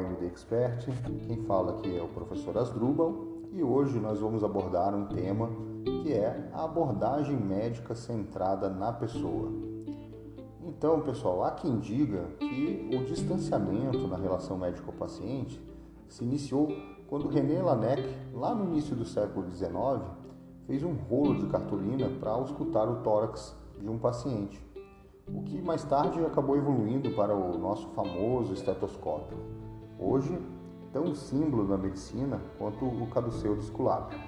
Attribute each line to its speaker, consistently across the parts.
Speaker 1: MD Expert. Quem fala aqui é o professor Asdrubal e hoje nós vamos abordar um tema que é a abordagem médica centrada na pessoa. Então, pessoal, há quem diga que o distanciamento na relação médico-paciente se iniciou quando René Laennec, lá no início do século XIX, fez um rolo de cartolina para auscultar o tórax de um paciente o que mais tarde acabou evoluindo para o nosso famoso estetoscópio, hoje tão símbolo da medicina quanto o caduceu esculápio.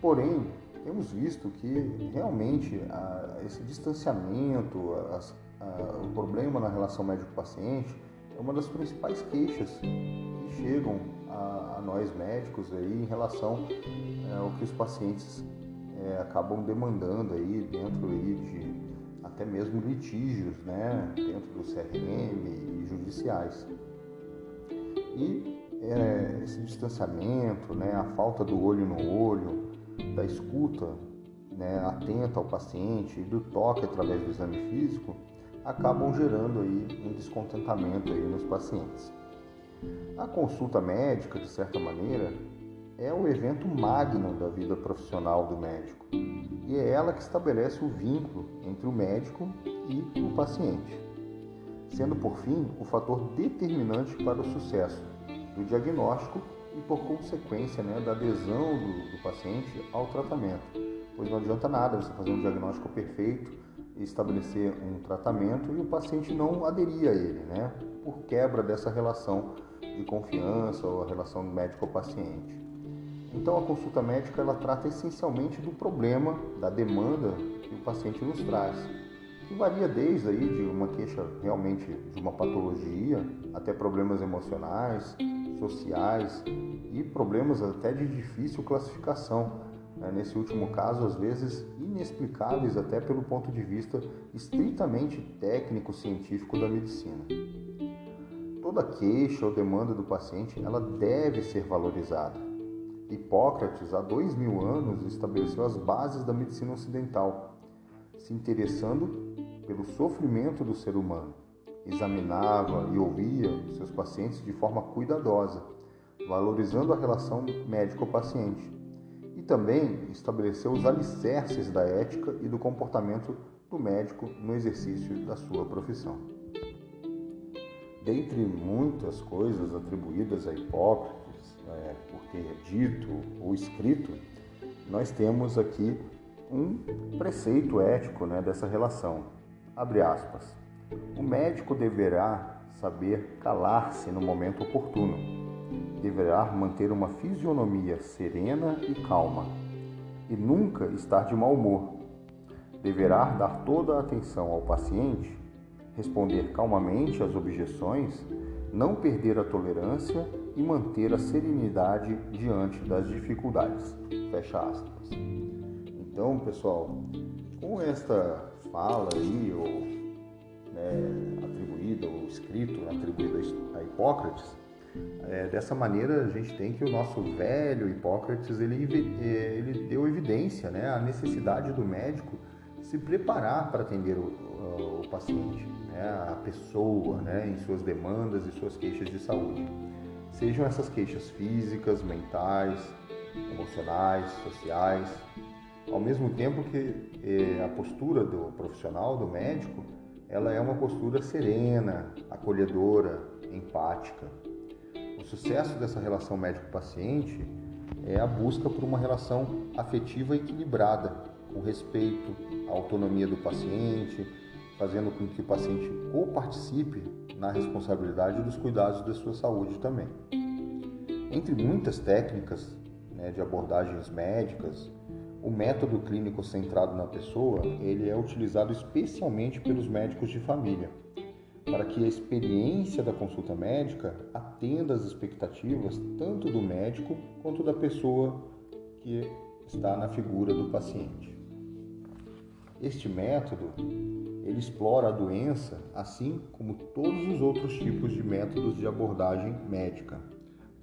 Speaker 1: Porém, temos visto que realmente a, esse distanciamento, a, a, o problema na relação médico-paciente é uma das principais queixas que chegam a, nós médicos aí em relação é, ao que os pacientes é, acabam demandando aí dentro aí de até mesmo litígios né, dentro do CRM e judiciais. E é, esse distanciamento, né, a falta do olho no olho, da escuta né, atenta ao paciente e do toque através do exame físico, acabam gerando aí um descontentamento aí nos pacientes. A consulta médica, de certa maneira, é o evento magno da vida profissional do médico e é ela que estabelece o vínculo entre o médico e o paciente, sendo por fim o fator determinante para o sucesso do diagnóstico e por consequência né, da adesão do, do paciente ao tratamento, pois não adianta nada você fazer um diagnóstico perfeito estabelecer um tratamento e o paciente não aderir a ele, né, por quebra dessa relação de confiança ou a relação médico-paciente. Então a consulta médica ela trata essencialmente do problema, da demanda que o paciente nos traz, que varia desde aí de uma queixa realmente de uma patologia até problemas emocionais, sociais e problemas até de difícil classificação. Né? Nesse último caso, às vezes inexplicáveis até pelo ponto de vista estritamente técnico-científico da medicina. Toda queixa ou demanda do paciente ela deve ser valorizada Hipócrates, há dois mil anos, estabeleceu as bases da medicina ocidental, se interessando pelo sofrimento do ser humano. Examinava e ouvia seus pacientes de forma cuidadosa, valorizando a relação médico-paciente. E também estabeleceu os alicerces da ética e do comportamento do médico no exercício da sua profissão. Dentre muitas coisas atribuídas a Hipócrates, é, por ter dito ou escrito, nós temos aqui um preceito ético né, dessa relação. Abre aspas. O médico deverá saber calar-se no momento oportuno. Deverá manter uma fisionomia serena e calma e nunca estar de mau humor. Deverá dar toda a atenção ao paciente, responder calmamente às objeções, não perder a tolerância e manter a serenidade diante das dificuldades. Fecha aspas. Então, pessoal, com esta fala aí, ou né, atribuída, ou escrito, atribuída a Hipócrates, é, dessa maneira a gente tem que o nosso velho Hipócrates ele, é, ele deu evidência, né, a necessidade do médico se preparar para atender o, o paciente, né, a pessoa, né, em suas demandas e suas queixas de saúde. Sejam essas queixas físicas, mentais, emocionais, sociais, ao mesmo tempo que eh, a postura do profissional, do médico, ela é uma postura serena, acolhedora, empática. O sucesso dessa relação médico-paciente é a busca por uma relação afetiva equilibrada, com respeito à autonomia do paciente, fazendo com que o paciente co-participe na responsabilidade dos cuidados da sua saúde também. Entre muitas técnicas né, de abordagens médicas, o método clínico centrado na pessoa ele é utilizado especialmente pelos médicos de família, para que a experiência da consulta médica atenda às expectativas tanto do médico quanto da pessoa que está na figura do paciente. Este método ele explora a doença assim como todos os outros tipos de métodos de abordagem médica.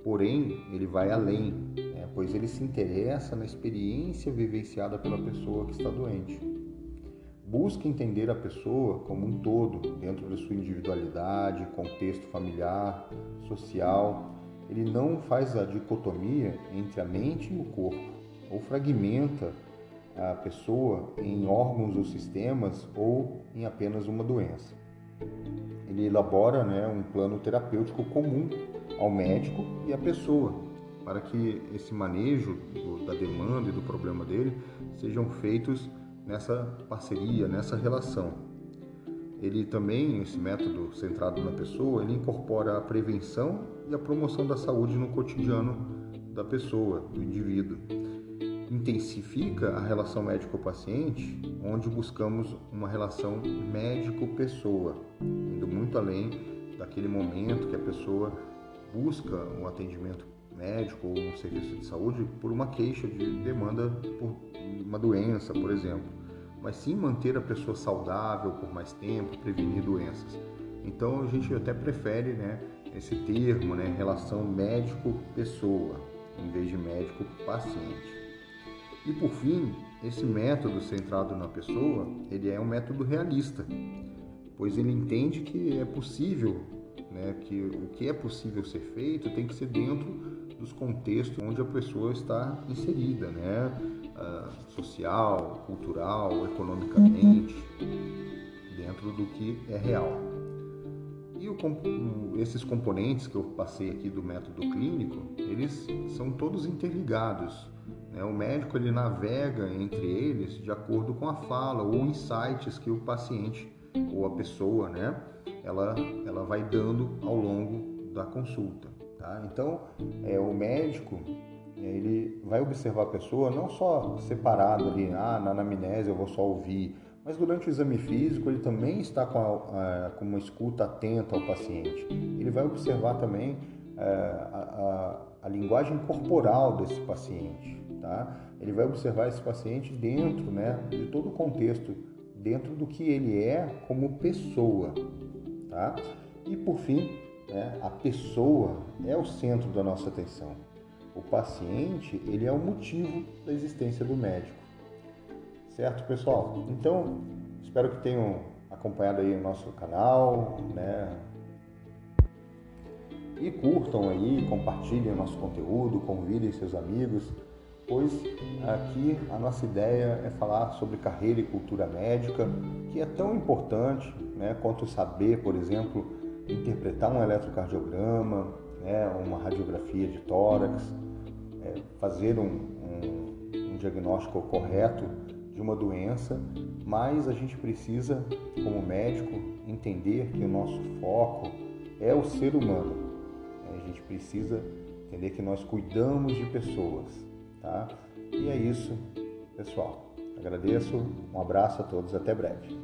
Speaker 1: Porém, ele vai além? Pois ele se interessa na experiência vivenciada pela pessoa que está doente. busca entender a pessoa como um todo, dentro da sua individualidade, contexto familiar, social. Ele não faz a dicotomia entre a mente e o corpo, ou fragmenta a pessoa em órgãos ou sistemas ou em apenas uma doença. Ele elabora né, um plano terapêutico comum ao médico e à pessoa, para que esse manejo do, da demanda e do problema dele sejam feitos nessa parceria, nessa relação. Ele também, esse método centrado na pessoa, ele incorpora a prevenção e a promoção da saúde no cotidiano da pessoa, do indivíduo. Intensifica a relação médico-paciente, onde buscamos uma relação médico-pessoa, indo muito além daquele momento que a pessoa busca um atendimento médico ou um serviço de saúde por uma queixa de demanda por uma doença, por exemplo, mas sim manter a pessoa saudável por mais tempo, prevenir doenças. Então a gente até prefere né, esse termo, né, relação médico-pessoa, em vez de médico-paciente. E por fim, esse método centrado na pessoa, ele é um método realista, pois ele entende que é possível, né, que o que é possível ser feito tem que ser dentro dos contextos onde a pessoa está inserida, né? Uh, social, cultural, economicamente, dentro do que é real. E o, esses componentes que eu passei aqui do método clínico, eles são todos interligados. Né? O médico ele navega entre eles de acordo com a fala ou insights que o paciente ou a pessoa, né, ela, ela vai dando ao longo da consulta. Tá? Então, é, o médico ele vai observar a pessoa não só separado ali, ah, na anamnese eu vou só ouvir, mas durante o exame físico ele também está com, a, a, com uma escuta atenta ao paciente. Ele vai observar também é, a, a, linguagem corporal desse paciente, tá? Ele vai observar esse paciente dentro, né, de todo o contexto, dentro do que ele é como pessoa, tá? E por fim, né? A pessoa é o centro da nossa atenção. O paciente, ele é o motivo da existência do médico. Certo, pessoal? Então, espero que tenham acompanhado aí o nosso canal, né? E curtam aí, compartilhem o nosso conteúdo, convidem seus amigos, pois aqui a nossa ideia é falar sobre carreira e cultura médica, que é tão importante, né, quanto saber, por exemplo, interpretar um eletrocardiograma, né, uma radiografia de tórax, é, fazer um, um, um diagnóstico correto de uma doença, mas a gente precisa, como médico, entender que o nosso foco é o ser humano. A gente precisa entender que nós cuidamos de pessoas, tá? E é isso, pessoal. Agradeço, um abraço a todos, até breve.